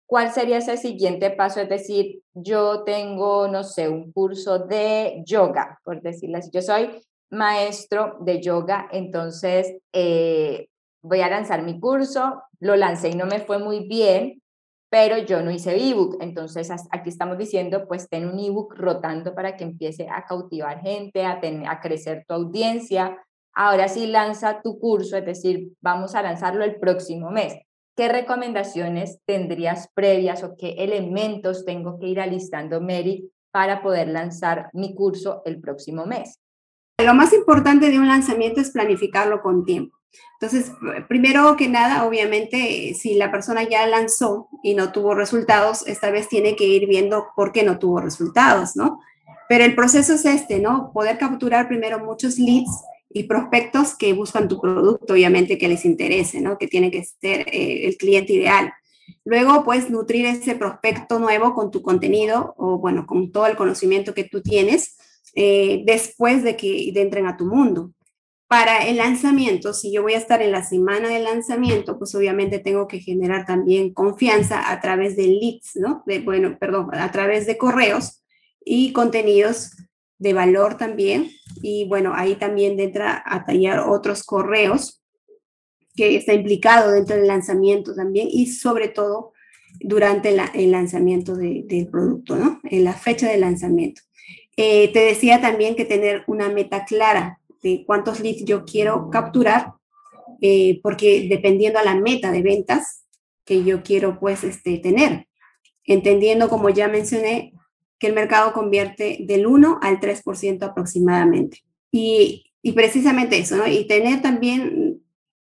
¿Cuál sería ese siguiente paso? Es decir, yo tengo, no sé, un curso de yoga, por decirlo así. Yo soy maestro de yoga, entonces eh, voy a lanzar mi curso, lo lancé y no me fue muy bien, pero yo no hice ebook. Entonces, aquí estamos diciendo, pues ten un ebook rotando para que empiece a cautivar gente, a, a crecer tu audiencia. Ahora sí lanza tu curso, es decir, vamos a lanzarlo el próximo mes. ¿Qué recomendaciones tendrías previas o qué elementos tengo que ir alistando, Mary, para poder lanzar mi curso el próximo mes? Lo más importante de un lanzamiento es planificarlo con tiempo. Entonces, primero que nada, obviamente, si la persona ya lanzó y no tuvo resultados, esta vez tiene que ir viendo por qué no tuvo resultados, ¿no? Pero el proceso es este, ¿no? Poder capturar primero muchos leads y prospectos que buscan tu producto, obviamente que les interese, ¿no? Que tiene que ser eh, el cliente ideal. Luego, pues, nutrir ese prospecto nuevo con tu contenido o, bueno, con todo el conocimiento que tú tienes eh, después de que entren a tu mundo para el lanzamiento, si yo voy a estar en la semana de lanzamiento, pues obviamente tengo que generar también confianza a través de leads, ¿no? De, bueno, perdón, a través de correos y contenidos de valor también. Y bueno, ahí también entra a tallar otros correos que está implicado dentro del lanzamiento también y sobre todo durante el lanzamiento del producto, ¿no? En la fecha de lanzamiento. Eh, te decía también que tener una meta clara de cuántos leads yo quiero capturar, eh, porque dependiendo a la meta de ventas que yo quiero pues este, tener, entendiendo como ya mencioné que el mercado convierte del 1 al 3% aproximadamente. Y, y, precisamente eso, ¿no? Y tener también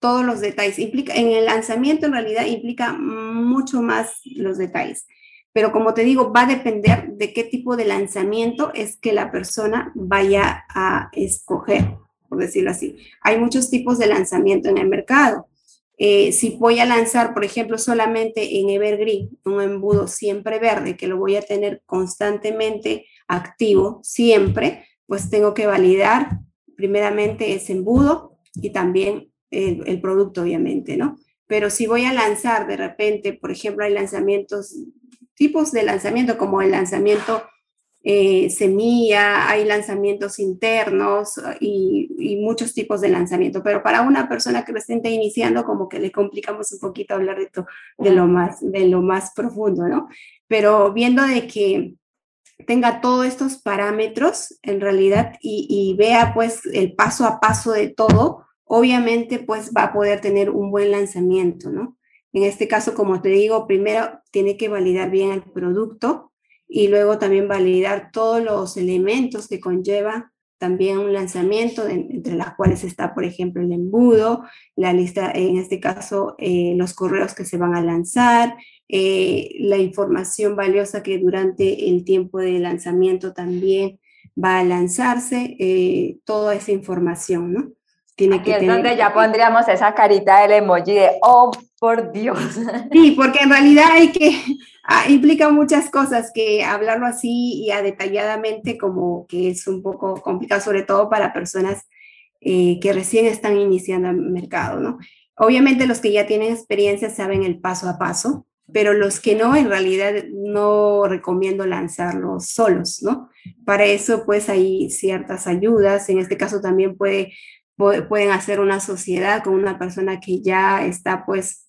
todos los detalles. Implica, en el lanzamiento en realidad implica mucho más los detalles. Pero como te digo, va a depender de qué tipo de lanzamiento es que la persona vaya a escoger por decirlo así. Hay muchos tipos de lanzamiento en el mercado. Eh, si voy a lanzar, por ejemplo, solamente en Evergreen, un embudo siempre verde, que lo voy a tener constantemente activo, siempre, pues tengo que validar primeramente ese embudo y también el, el producto, obviamente, ¿no? Pero si voy a lanzar de repente, por ejemplo, hay lanzamientos, tipos de lanzamiento como el lanzamiento eh, semilla, hay lanzamientos internos y, muchos tipos de lanzamiento, pero para una persona que recién está iniciando, como que le complicamos un poquito hablar de, de, lo, más, de lo más profundo, ¿no? Pero viendo de que tenga todos estos parámetros en realidad y, y vea pues el paso a paso de todo, obviamente pues va a poder tener un buen lanzamiento, ¿no? En este caso, como te digo, primero tiene que validar bien el producto, y luego también validar todos los elementos que conlleva también un lanzamiento, entre las cuales está, por ejemplo, el embudo, la lista, en este caso, eh, los correos que se van a lanzar, eh, la información valiosa que durante el tiempo de lanzamiento también va a lanzarse, eh, toda esa información, ¿no? Tiene que es donde ya pondríamos esa carita del emoji de, oh, por Dios. Sí, porque en realidad hay que, ah, implica muchas cosas que hablarlo así y a detalladamente como que es un poco complicado, sobre todo para personas eh, que recién están iniciando el mercado, ¿no? Obviamente los que ya tienen experiencia saben el paso a paso, pero los que no, en realidad no recomiendo lanzarlos solos, ¿no? Para eso, pues hay ciertas ayudas. En este caso también puede pueden hacer una sociedad con una persona que ya está pues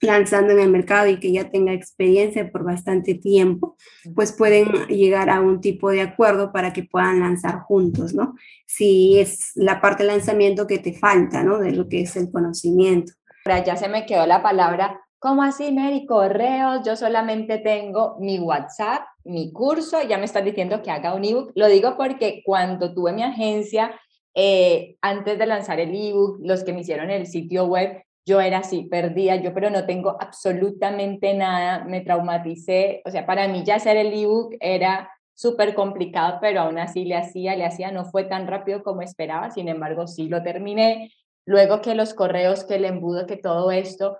lanzando en el mercado y que ya tenga experiencia por bastante tiempo, pues pueden llegar a un tipo de acuerdo para que puedan lanzar juntos, ¿no? Si es la parte de lanzamiento que te falta, ¿no? De lo que es el conocimiento. Ahora ya se me quedó la palabra, ¿cómo así, Mary? Correos, yo solamente tengo mi WhatsApp, mi curso, ya me están diciendo que haga un ebook. Lo digo porque cuando tuve mi agencia, eh, antes de lanzar el ebook, los que me hicieron el sitio web, yo era así, perdía yo, pero no tengo absolutamente nada, me traumaticé, o sea, para mí ya hacer el ebook era súper complicado, pero aún así le hacía, le hacía, no fue tan rápido como esperaba, sin embargo, sí lo terminé. Luego que los correos, que el embudo, que todo esto,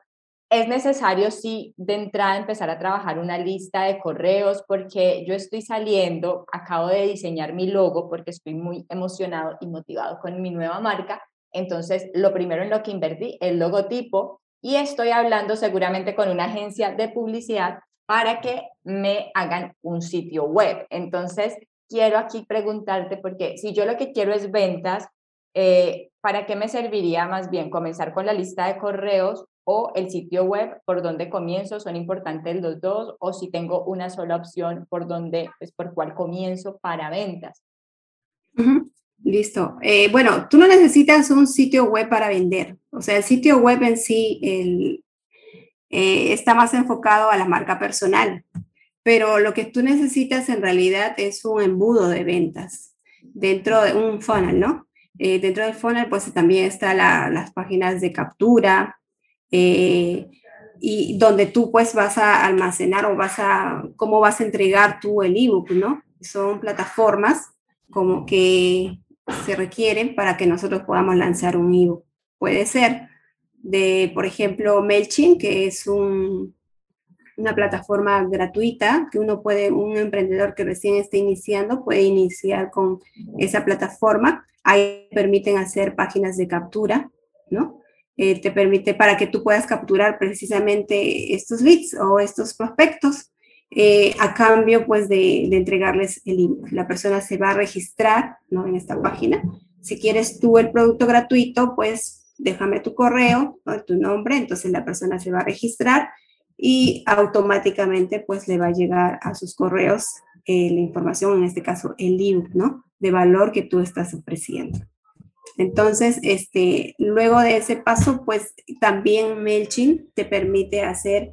es necesario, sí, de entrada empezar a trabajar una lista de correos porque yo estoy saliendo, acabo de diseñar mi logo porque estoy muy emocionado y motivado con mi nueva marca. Entonces, lo primero en lo que invertí, el logotipo, y estoy hablando seguramente con una agencia de publicidad para que me hagan un sitio web. Entonces, quiero aquí preguntarte, porque si yo lo que quiero es ventas, eh, ¿para qué me serviría más bien comenzar con la lista de correos o el sitio web por donde comienzo? ¿Son importantes los dos? ¿O si tengo una sola opción por donde, pues por cuál comienzo para ventas? Listo. Eh, bueno, tú no necesitas un sitio web para vender. O sea, el sitio web en sí el, eh, está más enfocado a la marca personal, pero lo que tú necesitas en realidad es un embudo de ventas dentro de un funnel, ¿no? Eh, dentro del funnel, pues también están las páginas de captura y donde tú pues vas a almacenar o vas a, cómo vas a entregar tú el ebook, ¿no? Son plataformas como que se requieren para que nosotros podamos lanzar un ebook. Puede ser de, por ejemplo, MailChimp, que es un, una plataforma gratuita que uno puede, un emprendedor que recién esté iniciando, puede iniciar con esa plataforma. Ahí permiten hacer páginas de captura, ¿no? Eh, te permite para que tú puedas capturar precisamente estos leads o estos prospectos eh, a cambio pues de, entregarles el email. La persona se va a registrar ¿no? en esta página. Si quieres tú el producto gratuito, pues déjame tu correo, tu nombre, entonces la persona se va a registrar y automáticamente pues le va a llegar a sus correos eh, la información, en este caso el link, ¿no? De valor que tú estás ofreciendo. Entonces, este, luego de ese paso, pues también MailChimp te permite hacer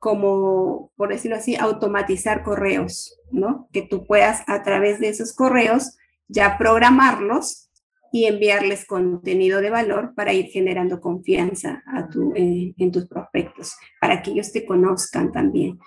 como, por decirlo así, automatizar correos, ¿no? Que tú puedas a través de esos correos ya programarlos y enviarles contenido de valor para ir generando confianza a tu, eh, en tus prospectos, para que ellos te conozcan también.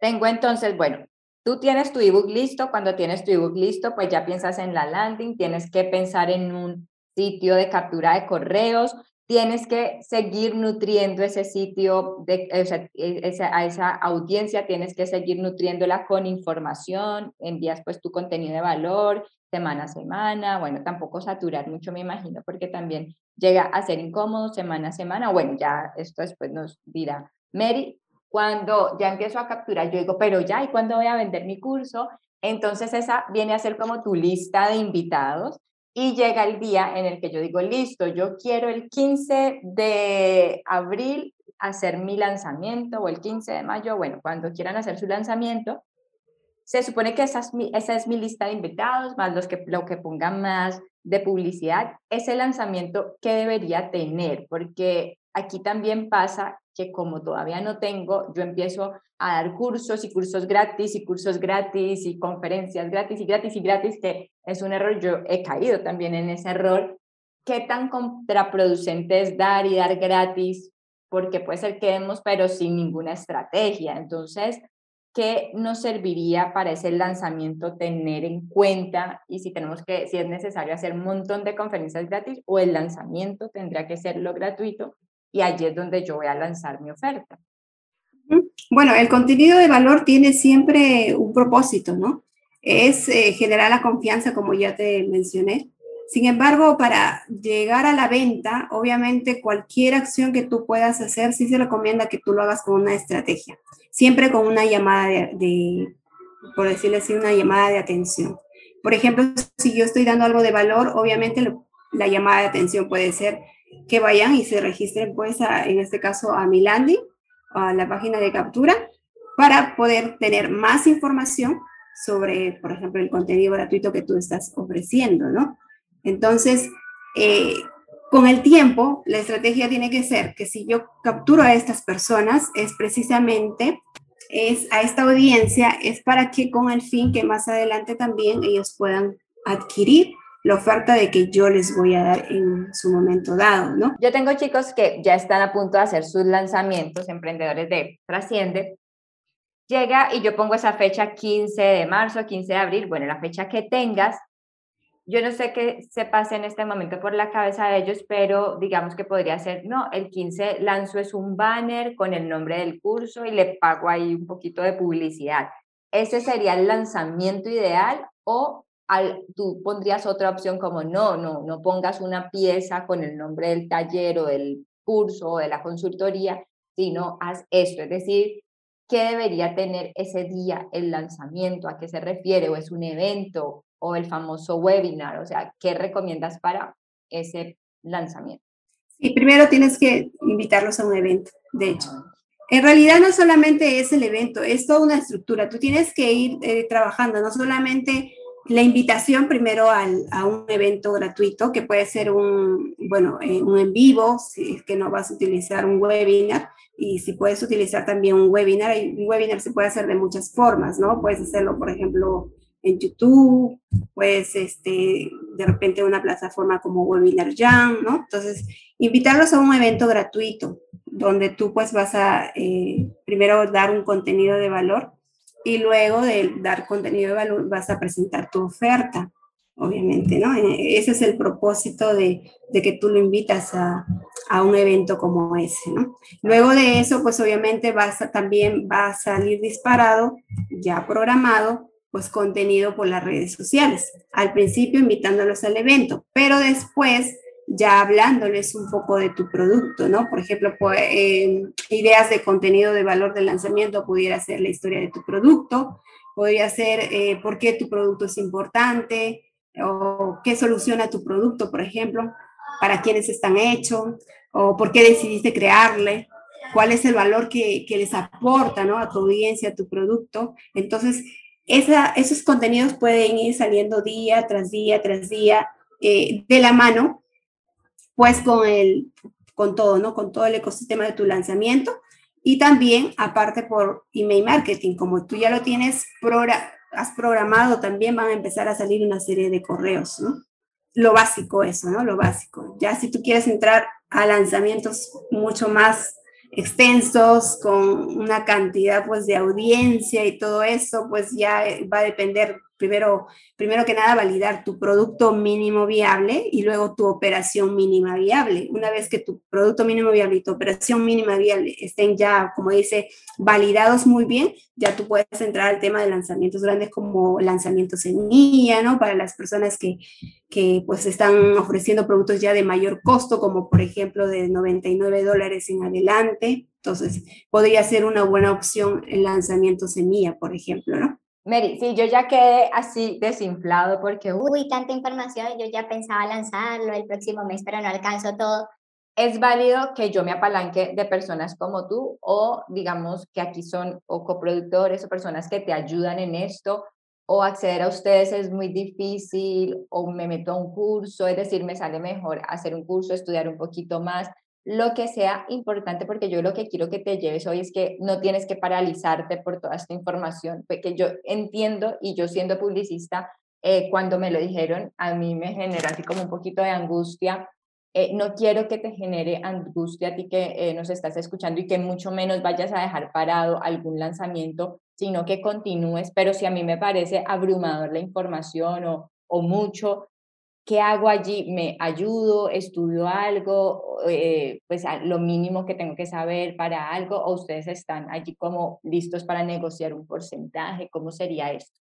Tengo entonces, bueno, tú tienes tu ebook listo, cuando tienes tu ebook listo, pues ya piensas en la landing, tienes que pensar en un sitio de captura de correos, tienes que seguir nutriendo ese sitio, de, e, a esa audiencia tienes que seguir nutriéndola con información, envías pues tu contenido de valor semana a semana, bueno, tampoco saturar mucho me imagino, porque también llega a ser incómodo semana a semana, bueno, ya esto después nos dirá Mary, cuando ya empiezo a capturar, yo digo, pero ya, ¿y cuándo voy a vender mi curso? Entonces esa viene a ser como tu lista de invitados y llega el día en el que yo digo, listo, yo quiero el 15 de abril hacer mi lanzamiento o el 15 de mayo, bueno, cuando quieran hacer su lanzamiento, se supone que esa es mi, esa es mi lista de invitados, más los que, lo que pongan más de publicidad, ese lanzamiento que debería tener, porque aquí también pasa que como todavía no tengo, yo empiezo a dar cursos y cursos gratis y cursos gratis y conferencias gratis y gratis y gratis, que es un error, yo he caído también en ese error. ¿Qué tan contraproducente es dar y dar gratis? Porque puede ser que demos, pero sin ninguna estrategia. Entonces, ¿qué nos serviría para ese lanzamiento tener en cuenta? Y si tenemos que, si es necesario hacer un montón de conferencias gratis o el lanzamiento tendría que ser lo gratuito y allí es donde yo voy a lanzar mi oferta. Bueno, el contenido de valor tiene siempre un propósito, ¿no? Es eh, generar la confianza, como ya te mencioné. Sin embargo, para llegar a la venta, obviamente cualquier acción que tú puedas hacer, sí se recomienda que tú lo hagas con una estrategia, siempre con una llamada de, por decirlo así, una llamada de atención. Por ejemplo, si yo estoy dando algo de valor, obviamente la llamada de atención puede ser que vayan y se registren, pues, en este caso, a mi landing, a la página de captura, para poder tener más información sobre, por ejemplo, el contenido gratuito que tú estás ofreciendo, ¿no? Entonces, eh, con el tiempo, la estrategia tiene que ser que si yo capturo a estas personas, es precisamente es a esta audiencia, es para que con el fin que más adelante también ellos puedan adquirir la oferta de que yo les voy a dar en su momento dado, ¿no? Yo tengo chicos que ya están a punto de hacer sus lanzamientos, emprendedores de Trasciende. Llega y yo pongo esa fecha 15 de marzo, 15 de abril, bueno, la fecha que tengas, yo no sé qué se pase en este momento por la cabeza de ellos, pero digamos que podría ser, no, el 15 lanzo es un banner con el nombre del curso y le pago ahí un poquito de publicidad. ¿Ese sería el lanzamiento ideal o al, tú pondrías otra opción como no, no, no pongas una pieza con el nombre del taller o del curso o de la consultoría, sino haz esto, es decir, ¿qué debería tener ese día el lanzamiento? ¿A qué se refiere? ¿O es un evento? o el famoso webinar? O sea, ¿qué recomiendas para ese lanzamiento? Sí, primero tienes que invitarlos a un evento, de hecho. En realidad no solamente es el evento, es toda una estructura. Tú tienes que ir eh, trabajando, no solamente la invitación primero al, a un evento gratuito, que puede ser un, bueno, eh, un en vivo, si es que no vas a utilizar un webinar, y si puedes utilizar también un webinar, un webinar se puede hacer de muchas formas, ¿no? Puedes hacerlo, por ejemplo, en YouTube, pues este, de repente una plataforma como Webinar Jam, ¿no? Entonces, invitarlos a un evento gratuito donde tú pues vas a eh, primero dar un contenido de valor y luego de dar contenido de valor vas a presentar tu oferta, obviamente, ¿no? Eh, ese es el propósito de, de que tú lo invitas a, a, un evento como ese, ¿no? Luego de eso, pues obviamente vas a, también va a salir disparado, ya programado, pues contenido por las redes sociales. Al principio invitándolos al evento, pero después ya hablándoles un poco de tu producto, ¿no? Por ejemplo, pues, ideas de contenido de valor de lanzamiento pudiera ser la historia de tu producto, podría ser eh, por qué tu producto es importante o qué soluciona tu producto, por ejemplo, para quiénes están hechos o por qué decidiste crearle, cuál es el valor que, que les aporta, ¿no? A tu audiencia, a tu producto. Entonces, esos contenidos pueden ir saliendo día tras día tras día eh, de la mano, pues con, el, con todo, ¿no? Con todo el ecosistema de tu lanzamiento y también aparte por email marketing, como tú ya lo tienes, has programado, también van a empezar a salir una serie de correos, ¿no? Lo básico eso, ¿no? Lo básico. Ya si tú quieres entrar a lanzamientos mucho más extensos, con una cantidad pues de audiencia y todo eso, pues ya va a depender primero, primero que nada, validar tu producto mínimo viable y luego tu operación mínima viable. Una vez que tu producto mínimo viable y tu operación mínima viable estén ya, como dice, validados muy bien, ya tú puedes entrar al tema de lanzamientos grandes como lanzamientos en semilla, ¿no? Para las personas que, que pues están ofreciendo productos ya de mayor costo, como por ejemplo de 99 dólares en adelante. Entonces, podría ser una buena opción el lanzamiento semilla, por ejemplo, ¿no? Mary, sí, yo ya quedé así desinflado porque, uy, tanta información, yo ya pensaba lanzarlo el próximo mes, pero no alcanzo todo. Es válido que yo me apalanque de personas como tú o digamos que aquí son o coproductores o personas que te ayudan en esto o acceder a ustedes es muy difícil o me meto a un curso, es decir, me sale mejor hacer un curso, estudiar un poquito más lo que sea importante, porque yo lo que quiero que te lleves hoy es que no tienes que paralizarte por toda esta información, que yo entiendo y yo siendo publicista, eh, cuando me lo dijeron, a mí me genera así como un poquito de angustia. Eh, no quiero que te genere angustia a ti que eh, nos estás escuchando y que mucho menos vayas a dejar parado algún lanzamiento, sino que continúes, pero si a mí me parece abrumador la información o, o mucho, ¿qué hago allí? ¿Me ayudo? ¿Estudio algo? Eh, pues lo mínimo que tengo que saber para algo o ustedes están allí como listos para negociar un porcentaje? ¿Cómo sería esto?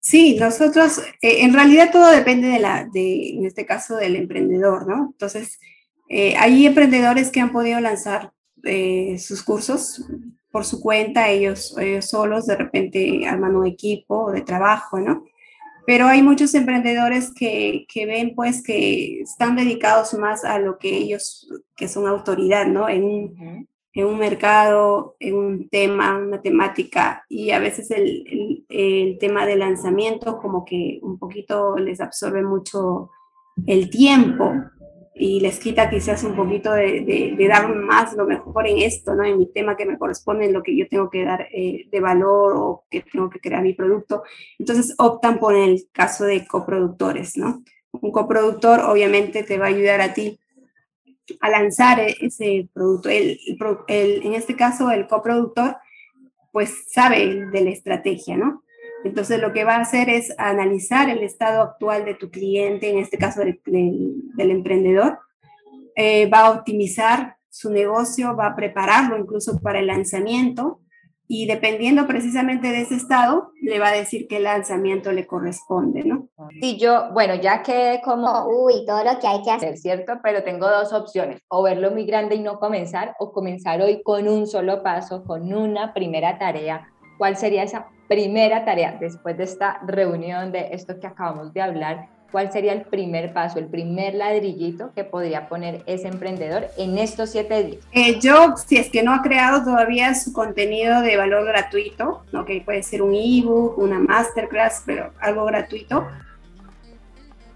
Sí, nosotros, eh, en realidad todo depende de la, de, en este caso, del emprendedor, ¿no? Entonces, eh, hay emprendedores que han podido lanzar sus cursos por su cuenta, ellos, ellos solos, de repente arman un equipo de trabajo, ¿no? Pero hay muchos emprendedores que, que, ven pues que están dedicados más a lo que ellos, que son autoridad, ¿no? En, en un mercado, en un tema, una temática, y a veces el, el, el, tema de lanzamiento como que un poquito les absorbe mucho el tiempo, y les quita quizás un poquito de, dar más lo mejor en esto, ¿no? En mi tema que me corresponde, en lo que yo tengo que dar eh, de valor o que tengo que crear mi producto. Entonces optan por el caso de coproductores, ¿no? Un coproductor obviamente te va a ayudar a ti a lanzar e, ese producto. El, en este caso, el coproductor, pues sabe de la estrategia, ¿no? Entonces lo que va a hacer es analizar el estado actual de tu cliente, en este caso del, emprendedor, eh, va a optimizar su negocio, va a prepararlo incluso para el lanzamiento y dependiendo precisamente de ese estado, le va a decir qué lanzamiento le corresponde, ¿no? Sí, yo, bueno, ya que como, uy, todo lo que hay que hacer, ¿cierto? Pero tengo dos opciones, o verlo muy grande y no comenzar, o comenzar hoy con un solo paso, con una primera tarea. ¿Cuál sería esa primera tarea después de esta reunión, de esto que acabamos de hablar? ¿Cuál sería el primer paso, el primer ladrillito que podría poner ese emprendedor en estos siete días? Eh, yo, si es que no ha creado todavía su contenido de valor gratuito, ¿no? que puede ser un ebook, una masterclass, pero algo gratuito,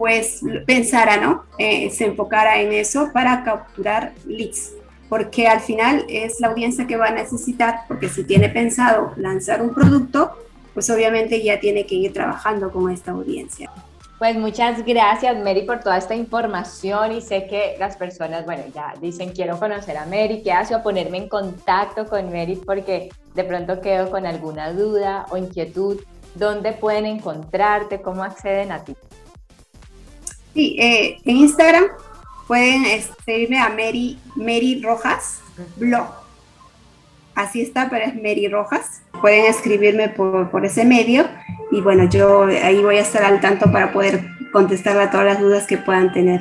pues pensara, ¿no? Eh, se enfocara en eso para capturar leads, porque al final es la audiencia que va a necesitar, porque si tiene pensado lanzar un producto, pues obviamente ya tiene que ir trabajando con esta audiencia. Pues muchas gracias, Mary, por toda esta información y sé que las personas, bueno, ya dicen quiero conocer a Mary, ¿qué hace? O ponerme en contacto con Mary porque de pronto quedo con alguna duda o inquietud. ¿Dónde pueden encontrarte? ¿Cómo acceden a ti? Sí, eh, en Instagram pueden escribirme a Mary, Mary Rojas blog. Así está, pero es Mary Rojas. Pueden escribirme por, por ese medio y bueno, yo ahí voy a estar al tanto para poder contestar a todas las dudas que puedan tener.